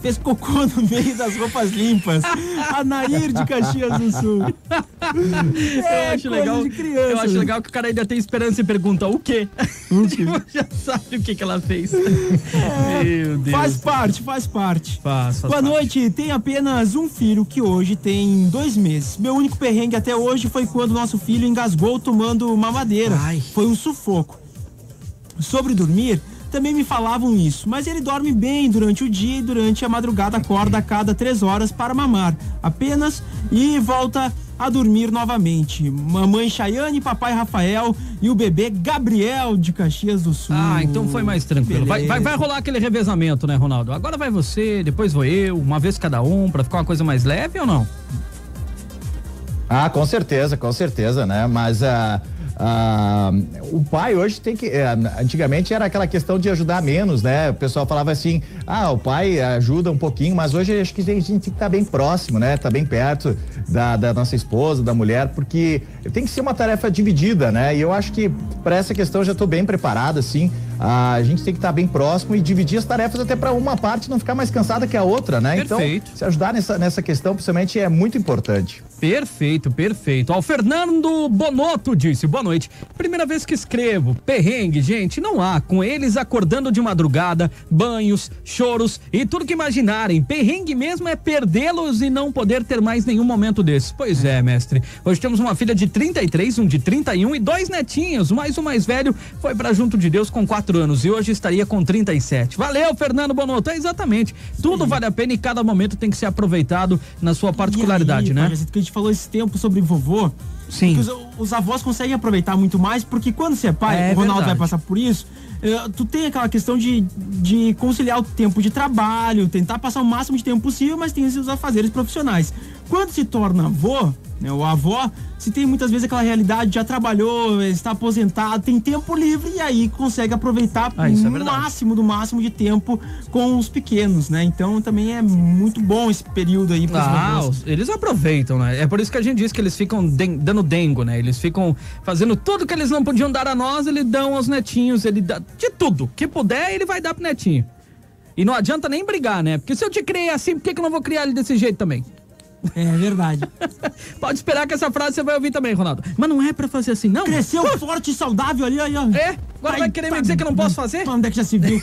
Fez cocô no meio das roupas limpas. A Nair de Caxias do Sul. É, eu acho legal. eu acho legal que o cara ainda tem esperança e pergunta o quê? Tipo, já sabe o que que ela fez. Meu Deus. Faz parte, faz parte. Faz, faz Boa parte. noite, tenho apenas um filho que hoje tem dois meses. Meu único perrengue até hoje foi quando nosso filho engasgou tomando mamadeira. Ai. Foi um sufoco. Sobre dormir, também me falavam isso, mas ele dorme bem durante o dia e durante a madrugada acorda a cada três horas para mamar, apenas e volta a dormir novamente. Mamãe Chayane, papai Rafael e o bebê Gabriel de Caxias do Sul. Ah, então foi mais tranquilo. Vai, vai, vai rolar aquele revezamento, né, Ronaldo? Agora vai você, depois vou eu, uma vez cada um, pra ficar uma coisa mais leve ou não? Ah, com certeza, com certeza, né? Mas ah, ah, o pai hoje tem que. eh, antigamente era aquela questão de ajudar menos, né? O pessoal falava assim: ah, o pai ajuda um pouquinho, mas hoje acho que a gente tem que estar bem próximo, né? Tá bem perto da, da nossa esposa, da mulher, porque tem que ser uma tarefa dividida, né? E eu acho que para essa questão eu já estou bem preparado, assim. A gente tem que estar bem próximo e dividir as tarefas até para uma parte não ficar mais cansada que a outra, né? Perfeito. Então, se ajudar nessa, nessa questão, principalmente, é muito importante. Perfeito, perfeito. Ó, o Fernando Bonotto disse: boa noite. Primeira vez que escrevo. Perrengue, gente, não há. Com eles acordando de madrugada, banhos, choros e tudo que imaginarem. Perrengue mesmo é perdê-los e não poder ter mais nenhum momento desses. Pois é, mestre. Hoje temos uma filha de 33, um de 31 e dois netinhos. Mas o mais velho foi pra junto de Deus com quatro anos e hoje estaria com 37. Valeu, Fernando Bonotto. É exatamente. Tudo vale a pena e cada momento tem que ser aproveitado na sua particularidade, aí, né? Parece que a gente falou esse tempo sobre vovô. Sim. Os, os avós conseguem aproveitar muito mais, porque quando você é pai, É o Ronaldo verdade. vai passar por isso. eh, tu tem aquela questão de, de conciliar o tempo de trabalho, tentar passar o máximo de tempo possível, mas tem os afazeres profissionais. Quando se torna avô, né, o avó, se tem muitas vezes aquela realidade, já trabalhou, está aposentado, tem tempo livre e aí consegue aproveitar Ah, é o verdade. máximo do máximo de tempo com os pequenos, né? Então também é muito bom esse período aí para Ah, os- eles aproveitam, né? É por isso que a gente diz que eles ficam den- dando dengo, né? Eles ficam fazendo tudo que eles não podiam dar a nós, eles dão aos netinhos, ele dá de tudo. Que puder, ele vai dar pro netinho. E não adianta nem brigar, né? Porque se eu te criei assim, por que, que eu não vou criar ele desse jeito também? É verdade. Pode esperar que essa frase você vai ouvir também, Ronaldo. Mas não é pra fazer assim, não. Cresceu forte e saudável ali, aí, ó. É? Agora vai querer me dizer que eu não posso fazer? Onde é que já se viu?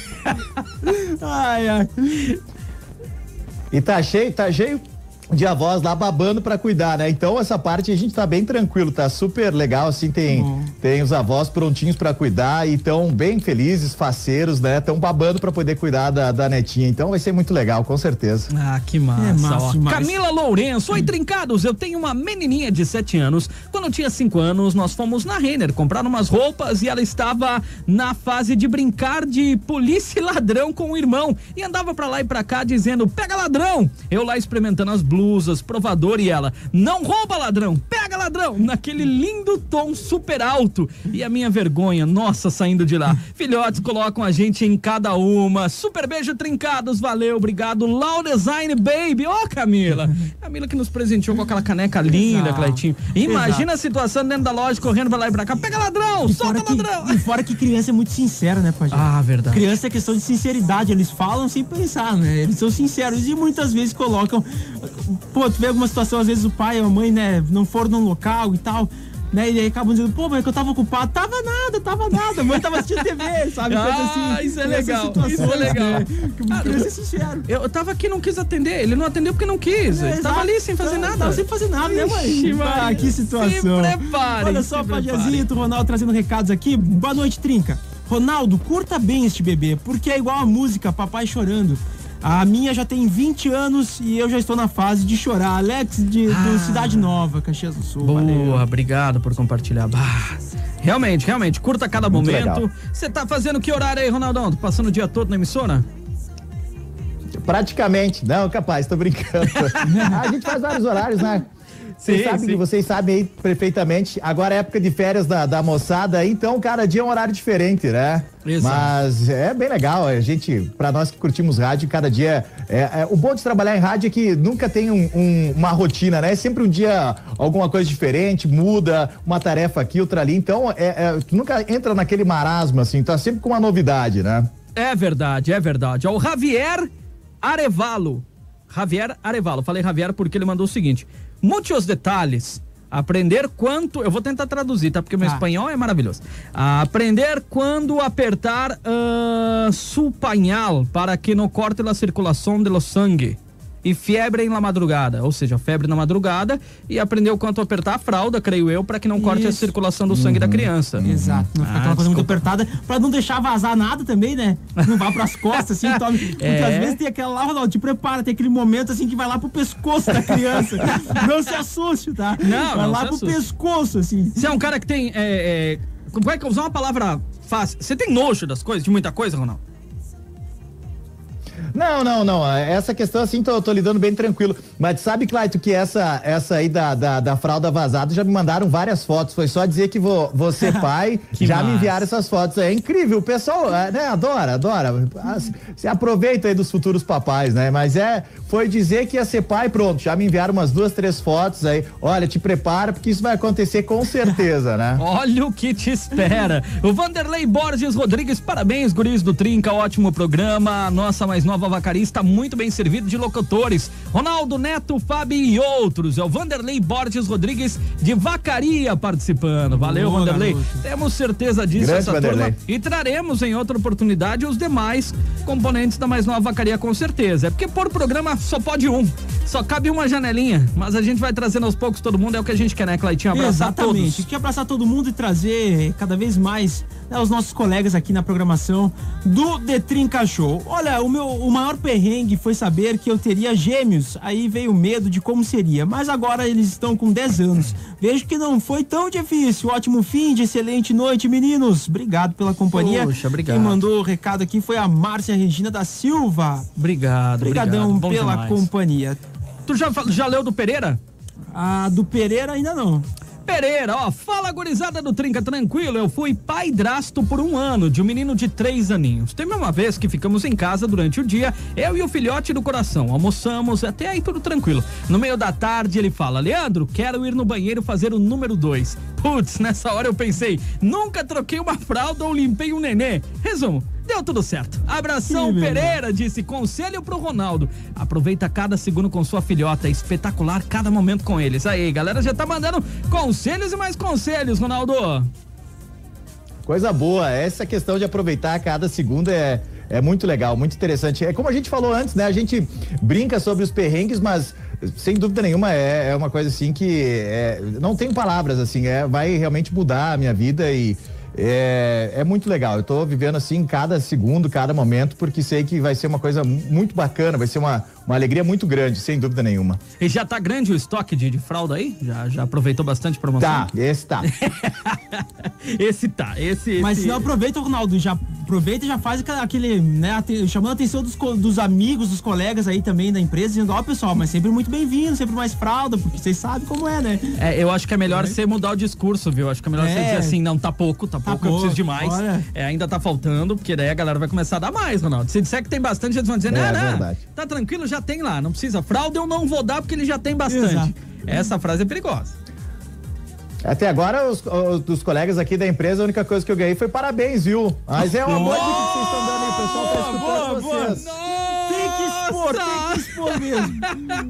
ai, ai. E tá cheio, tá cheio de avós lá babando pra cuidar, né? Então essa parte a gente tá bem tranquilo, tá super legal, assim, tem, tem os avós prontinhos pra cuidar e tão bem felizes, faceiros, né? Tão babando pra poder cuidar da, da netinha, então vai ser muito legal, com certeza. Ah, que massa. É massa. Camila Lourenço, oi trincados, eu tenho uma menininha de 7 anos. Quando eu tinha 5 anos, nós fomos na Renner comprar umas roupas e ela estava na fase de brincar de polícia e ladrão com o irmão e andava pra lá e pra cá dizendo: "Pega ladrão". Eu lá experimentando as blusas blusas, provador e ela, não rouba ladrão, pega ladrão, naquele lindo tom super alto. E a minha vergonha, nossa, saindo de lá. Filhotes colocam a gente em cada uma. Super beijo trincados, valeu, obrigado. Lau Design Baby, ó Camila. Camila que nos presenteou com aquela caneca linda, Exato. Cleitinho. Imagina a situação dentro da loja, correndo pra lá e pra cá, pega ladrão, E solta que, ladrão. e fora que criança é muito sincera, né, Pajé? Ah, verdade. Criança é questão de sinceridade, eles falam sem pensar, né? Eles são sinceros e muitas vezes colocam. Pô, tu vê alguma situação, às vezes o pai ou a mãe, né, não foram num local e tal. Né, e aí acabam dizendo, pô, mas é que eu tava ocupado. Tava nada, tava nada. A mãe tava assistindo TV, sabe? Ah, assim. isso é legal, isso é legal. né? Que é sincero. Eu tava aqui e não quis atender. Ele não atendeu porque não quis. Ele tava ali sem fazer nada. Tava sem fazer nada, né, mãe? Ixi. Ah, que situação. Se prepare. Olha só, Pajazito, Ronaldo trazendo recados aqui. Boa noite, Trinca. Ronaldo, curta bem este bebê, porque é igual a música Papai Chorando. A minha já tem 20 anos e eu já estou na fase de chorar. Alex de, do Cidade Nova, Caxias do Sul. valeu. Boa, obrigado por compartilhar. Bah, realmente, realmente, curta cada Muito momento. Você tá fazendo que horário aí, Ronaldão? Tô passando o dia todo na emissora? Praticamente. Não, capaz, tô brincando. a gente faz vários horários, né? Vocês Sim, sabem sim. que vocês sabem aí perfeitamente. Agora é época de férias da, da moçada, então cada dia é um horário diferente, né? Exato. Mas é bem legal. A gente, pra nós que curtimos rádio, cada dia. É, é- o bom de trabalhar em rádio é que nunca tem um- um- uma rotina, né? É sempre um dia alguma coisa diferente, muda, uma tarefa aqui, outra ali. Então, é, é, tu nunca entra naquele marasmo, assim, tá sempre com uma novidade, né? É verdade, é verdade. O Javier Arevalo. Javier Arevalo. Falei Javier porque ele mandou o seguinte: muitos detalhes. Aprender quanto. Eu vou tentar traduzir, tá? Porque meu Tá. espanhol é maravilhoso. Aprender quando apertar ah, su pañal para que não corte a circulação de lo sangue. E febre em la madrugada, ou seja, febre na madrugada e aprendeu quanto apertar a fralda, creio eu, para que não corte a Isso. circulação do sangue da criança. Exato, não ficar Ah, aquela coisa muito apertada, pra não deixar vazar nada também, né? Não vá pras costas, assim, tome. Porque É. às vezes tem aquela lá, Ronaldo, te prepara, tem aquele momento assim que vai lá pro pescoço da criança. não se assuste, tá? Não, vai não lá se pro pescoço, assim. Você é um cara que tem. É, é, como é que eu usar uma palavra fácil? Você tem nojo das coisas, de muita coisa, Ronaldo? Não, não, não. Essa questão, assim, tô, tô lidando bem tranquilo. Mas sabe, Claito, que essa, essa aí da, da, da fralda vazada já me mandaram várias fotos. Foi só dizer que vou, vou ser pai. Já massa. me enviaram essas fotos. É incrível. O pessoal, é, né, adora, adora. Se aproveita aí dos futuros papais, né? Mas é, foi dizer que ia ser pai, pronto. Já me enviaram umas duas, três fotos aí. Olha, te prepara, porque isso vai acontecer com certeza, né? Olha o que te espera. O Vanderlei Borges Rodrigues, parabéns, guris do Trinca, ótimo programa. Nossa mais nova vacaria está muito bem servido de locutores. Ronaldo Neto, Fábio e outros. É o Vanderlei Borges Rodrigues de Vacaria participando. Valeu, Boa, Vanderlei. garoto. Temos certeza disso, Grande essa Vanderlei. turma. E traremos em outra oportunidade os demais componentes da mais nova vacaria, com certeza. É porque por programa só pode um. Só cabe uma janelinha. Mas a gente vai trazendo aos poucos todo mundo. É o que a gente quer, né, Claitinho? Abraçar Exatamente. todos. Quer abraçar todo mundo e trazer cada vez mais né, os nossos colegas aqui na programação do The Trinca Show. Olha, o meu o maior perrengue foi saber que eu teria gêmeos. Aí veio o medo de como seria. Mas agora eles estão com 10 anos. Vejo que não foi tão difícil. Ótimo fim de excelente noite, meninos. Obrigado pela companhia. Poxa, obrigado. Quem mandou o recado aqui foi a Márcia Regina da Silva. Obrigado, Obrigadão obrigado. Pela demais. companhia. Tu já, já leu do Pereira? A do Pereira ainda não. Pereira, ó, fala gurizada do Trinca Tranquilo, eu fui pai-drasto por um ano de um menino de três aninhos. Teve uma vez que ficamos em casa durante o dia, eu e o filhote do coração, almoçamos, até aí tudo tranquilo. No meio da tarde ele fala, Leandro, quero ir no banheiro fazer o número dois. Putz, nessa hora eu pensei, nunca troquei uma fralda ou limpei um nenê. Resumo, Deu tudo certo. Abração, meu Pereira disse conselho pro Ronaldo. Aproveita cada segundo com sua filhota. É espetacular cada momento com eles. Aí, galera já tá mandando conselhos e mais conselhos, Ronaldo. Coisa boa, essa questão de aproveitar cada segundo é, é muito legal, muito interessante. É como a gente falou antes, né? A gente brinca sobre os perrengues, mas sem dúvida nenhuma é, é uma coisa assim que é, não tem palavras, assim, é, vai realmente mudar a minha vida e é, é muito legal. Eu tô vivendo assim cada segundo, cada momento, porque sei que vai ser uma coisa muito bacana, vai ser uma, uma alegria muito grande, sem dúvida nenhuma. E já tá grande o estoque de, de fralda aí? Já, já aproveitou bastante promoção? Tá, esse tá. esse tá, esse, Mas esse... se não aproveita, Ronaldo, já aproveita e já faz aquele, né, chamando a atenção dos, dos amigos, dos colegas aí também da empresa, dizendo, ó, pessoal, mas sempre muito bem-vindo, sempre mais fralda, porque vocês sabem como é, né? É, eu acho que é melhor você mudar o discurso, viu? Acho que é melhor você É. dizer assim, não, tá pouco, tá pouco, eu pouco, preciso de mais. É, ainda tá faltando, porque daí a galera vai começar a dar mais, Ronaldo. Se disser que tem bastante, eles vão dizer, É, não, não, verdade. tá tranquilo, já tem lá, não precisa. Fralda eu não vou dar porque ele já tem bastante. Exato. Essa frase é perigosa. Até agora, os, os- dos colegas aqui da empresa, a única coisa que eu ganhei foi parabéns, viu? Mas é uma boa dica que vocês estão dando aí, o pessoal tá escutando boa, vocês. Que expor, tem que expor mesmo.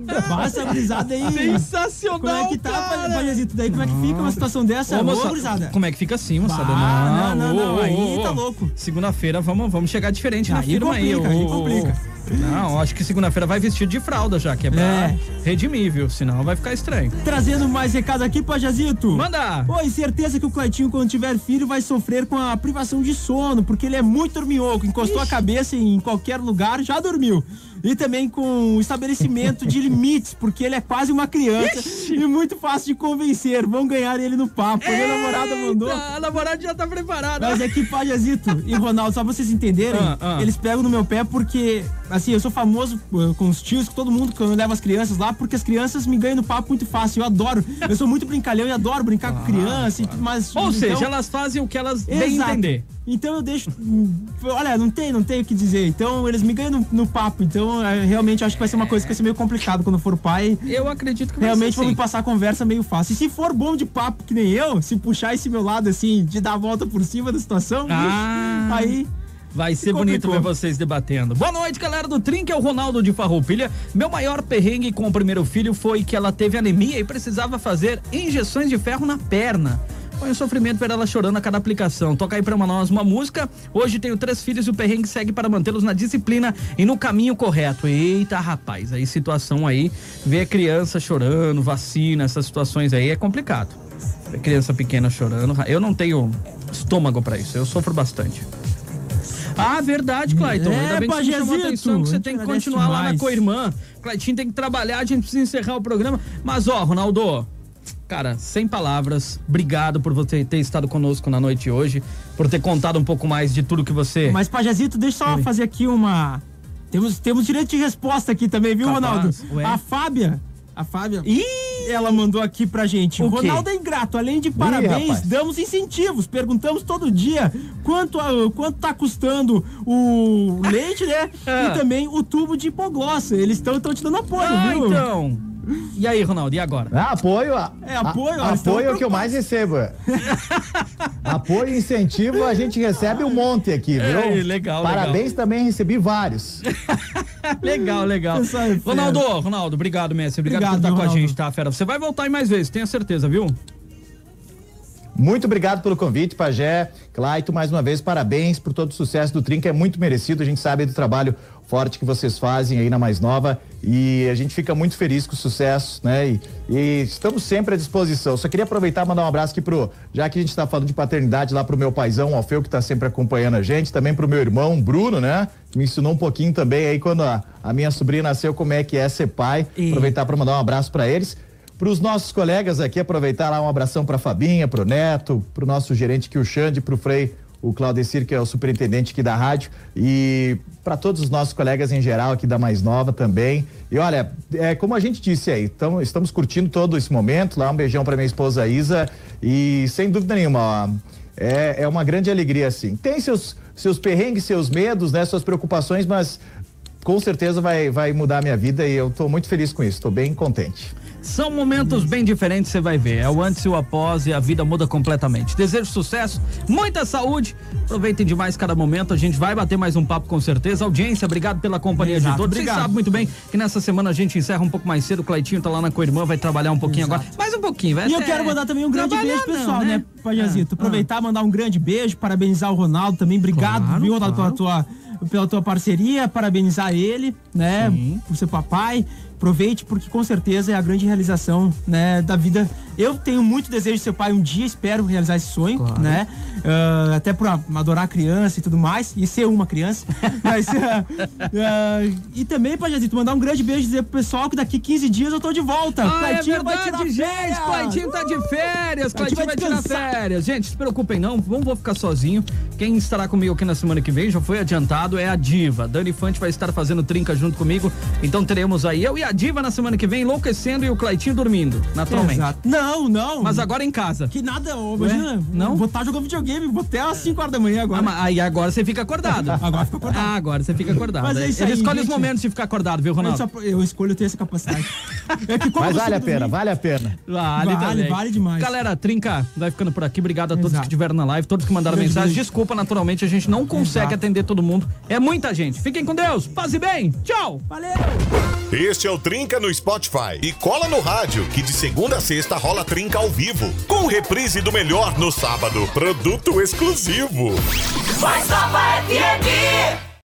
Basta a brisada aí. Sensacional, Como é que tá, cara. Pajazito? Daí como é que fica uma situação dessa? Ô, moça, gurizada. como é que fica assim, moçada? Não, não, não, ô, aí ô, tá louco. Segunda-feira vamos, vamos chegar diferente na Aí firma aí. complica, aí ô. complica. Não, acho que segunda-feira vai vestir de fralda já, que é pra É. redimir, viu? Senão vai ficar estranho. Trazendo mais recado aqui, Pajazito. Manda! Oi, certeza que o Cleitinho, quando tiver filho, vai sofrer com a privação de sono, porque ele é muito dorminhoco. Encostou a cabeça em qualquer lugar, já dormiu. E também com o estabelecimento de limites, porque ele é quase uma criança e muito fácil de convencer. Vão ganhar ele no papo. Minha namorada mandou. Eita, A namorada já tá preparada. Mas é que Pajazito e Ronaldo, só pra vocês entenderem, Ah, ah. eles pegam no meu pé porque, assim, eu sou famoso uh, com os tios, com todo mundo, quando eu levo as crianças lá, porque as crianças me ganham no papo muito fácil. Eu adoro. Eu sou muito brincalhão e adoro brincar com criança e tudo mais. Ou Então- seja, elas fazem o que elas bem entender. Então eu deixo. hum, Olha, não tem, não tem o que dizer. Então eles me ganham no, no papo. Então é, realmente acho que vai ser uma coisa que vai ser meio complicado quando eu for pai. Eu acredito que vai Realmente vou me assim. passar a conversa meio fácil. E se for bom de papo que nem eu, se puxar esse meu lado assim, de dar a volta por cima da situação, Ah. aí. Vai ser Se bonito ver vocês debatendo. Boa noite, galera do Trinca, é o Ronaldo de Farroupilha. Meu maior perrengue com o primeiro filho foi que ela teve anemia e precisava fazer injeções de ferro na perna. Foi um sofrimento ver ela chorando a cada aplicação. Toca aí pra nós uma música. Hoje tenho três filhos e o perrengue segue para mantê-los na disciplina e no caminho correto. Eita, rapaz, aí situação aí, ver criança chorando, vacina, essas situações aí é complicado. Ver criança pequena chorando, eu não tenho estômago pra isso, eu sofro bastante. Ah, verdade, Clayton. É, Ainda bem que você chamou atenção que você tem que continuar lá na co-irmã. Claytinho tem que trabalhar, a gente precisa encerrar o programa. Mas, ó, Ronaldo, cara, sem palavras, obrigado por você ter estado conosco na noite hoje, por ter contado um pouco mais de tudo que você. Mas, Pajazito, deixa eu só fazer aqui uma. Temos, temos direito de resposta aqui também, viu, Capaz, Ronaldo? ué. A Fábia. A Fábia. Ih! Ela mandou aqui pra gente. O? Ronaldo é ingrato. Além de parabéns, rapaz. damos incentivos. Perguntamos todo dia quanto, a- quanto tá custando o leite, né? Ah. E também o tubo de hipoglossa. Eles estão te dando apoio, Ah, viu? então. E aí, Ronaldo, e agora? Ah, apoio. a- É, apoio, a- apoio é o que eu mais recebo. apoio e incentivo a gente recebe um monte aqui, viu? Ei, legal, Parabéns também recebi vários. Legal, legal. É. Ronaldo, Ronaldo, obrigado, Messi. Obrigado, Obrigado, por estar com a Ronaldo. gente, tá, fera? Você vai voltar mais vezes, tenha certeza, viu? Muito obrigado pelo convite, Pajé. Claito, mais uma vez, parabéns por todo o sucesso do Trinca. É muito merecido. A gente sabe do trabalho forte que vocês fazem aí na Mais Nova. E a gente fica muito feliz com o sucesso, né? E, e estamos sempre à disposição. Só queria aproveitar e mandar um abraço aqui pro. Já que a gente está falando de paternidade, lá pro meu paizão, o Alfeu, que está sempre acompanhando a gente. Também pro meu irmão, Bruno, né? Que me ensinou um pouquinho também aí quando a, a minha sobrinha nasceu, como é que é ser pai. E- Aproveitar para mandar um abraço para eles. Para os nossos colegas aqui, aproveitar lá um abração para Fabinha, para o Neto, para o nosso gerente aqui, o Xande, para o Frei, o Claudecir, que é o superintendente aqui da rádio, e para todos os nossos colegas em geral aqui da Mais Nova também. E olha, é como a gente disse aí, tamo, estamos curtindo todo esse momento. Lá um beijão para minha esposa Isa e sem dúvida nenhuma, ó, é, é uma grande alegria assim. Tem seus seus perrengues, seus medos, né, suas preocupações, mas com certeza vai vai mudar a minha vida e eu estou muito feliz com isso. Estou bem contente. São momentos bem diferentes, você vai ver. É o antes e o após e a vida muda completamente. Desejo sucesso, muita saúde. Aproveitem demais cada momento. A gente vai bater mais um papo com certeza. Audiência, obrigado pela companhia de Exato, todos. Vocês obrigado. sabem muito bem que nessa semana a gente encerra um pouco mais cedo. O Claitinho tá lá na co-irmã, vai trabalhar um pouquinho agora. Mais um pouquinho, vai E eu quero mandar também um grande beijo, não, pessoal, né, Pajazito? Ah, Aproveitar e mandar um grande beijo, parabenizar o Ronaldo também. Obrigado, Claro, viu, Ronaldo, claro. pela tua, pela tua parceria. Parabenizar ele, né, Sim. por ser papai. Aproveite, porque com certeza é a grande realização, né, da vida Eu tenho muito desejo de ser pai um dia, espero realizar esse sonho, né? Ah, até por adorar criança e tudo mais, e ser uma criança. Mas, ah, ah, e também, Pajazito, mandar um grande beijo e dizer pro pessoal que daqui 15 dias eu tô de volta. Ah, é Claitinho vai tirar verdade, gente. férias. Claitinho tá de férias. Claitinho vai vai tirar férias. Gente, se preocupem não, não vou ficar sozinho. Quem estará comigo aqui na semana que vem, já foi adiantado, é a Diva. Dani Fante vai estar fazendo trinca junto comigo. Então teremos aí eu e a Diva na semana que vem enlouquecendo e o Claitinho dormindo, naturalmente. Exato. Não, não. Mas agora em casa. Que nada, ô, imagina. Não? Vou estar jogando videogame, vou até às 5 horas da manhã agora. Ah, mas aí agora você fica acordado. Agora fica acordado. Ah, agora você fica acordado. Mas é isso Ele aí, escolhe os gente. momentos de ficar acordado, viu, Eu, Ronaldo? só- eu escolho ter essa capacidade. É que como Mas eu vale a pena, dormir- vale a pena. Vale, Vale, também. vale demais. Galera, Trinca vai ficando por aqui. Obrigado a todos Exato. que estiveram na live, todos que mandaram Grande mensagem. beijo. Desculpa, naturalmente, a gente não consegue Exato. atender todo mundo. É muita gente. Fiquem com Deus. Paz e bem. Tchau. Valeu! Este é o Trinca no Spotify. E cola no rádio, que de segunda a sexta rola Bola Trinca ao vivo, com reprise do melhor no sábado. Produto exclusivo. Mais FM.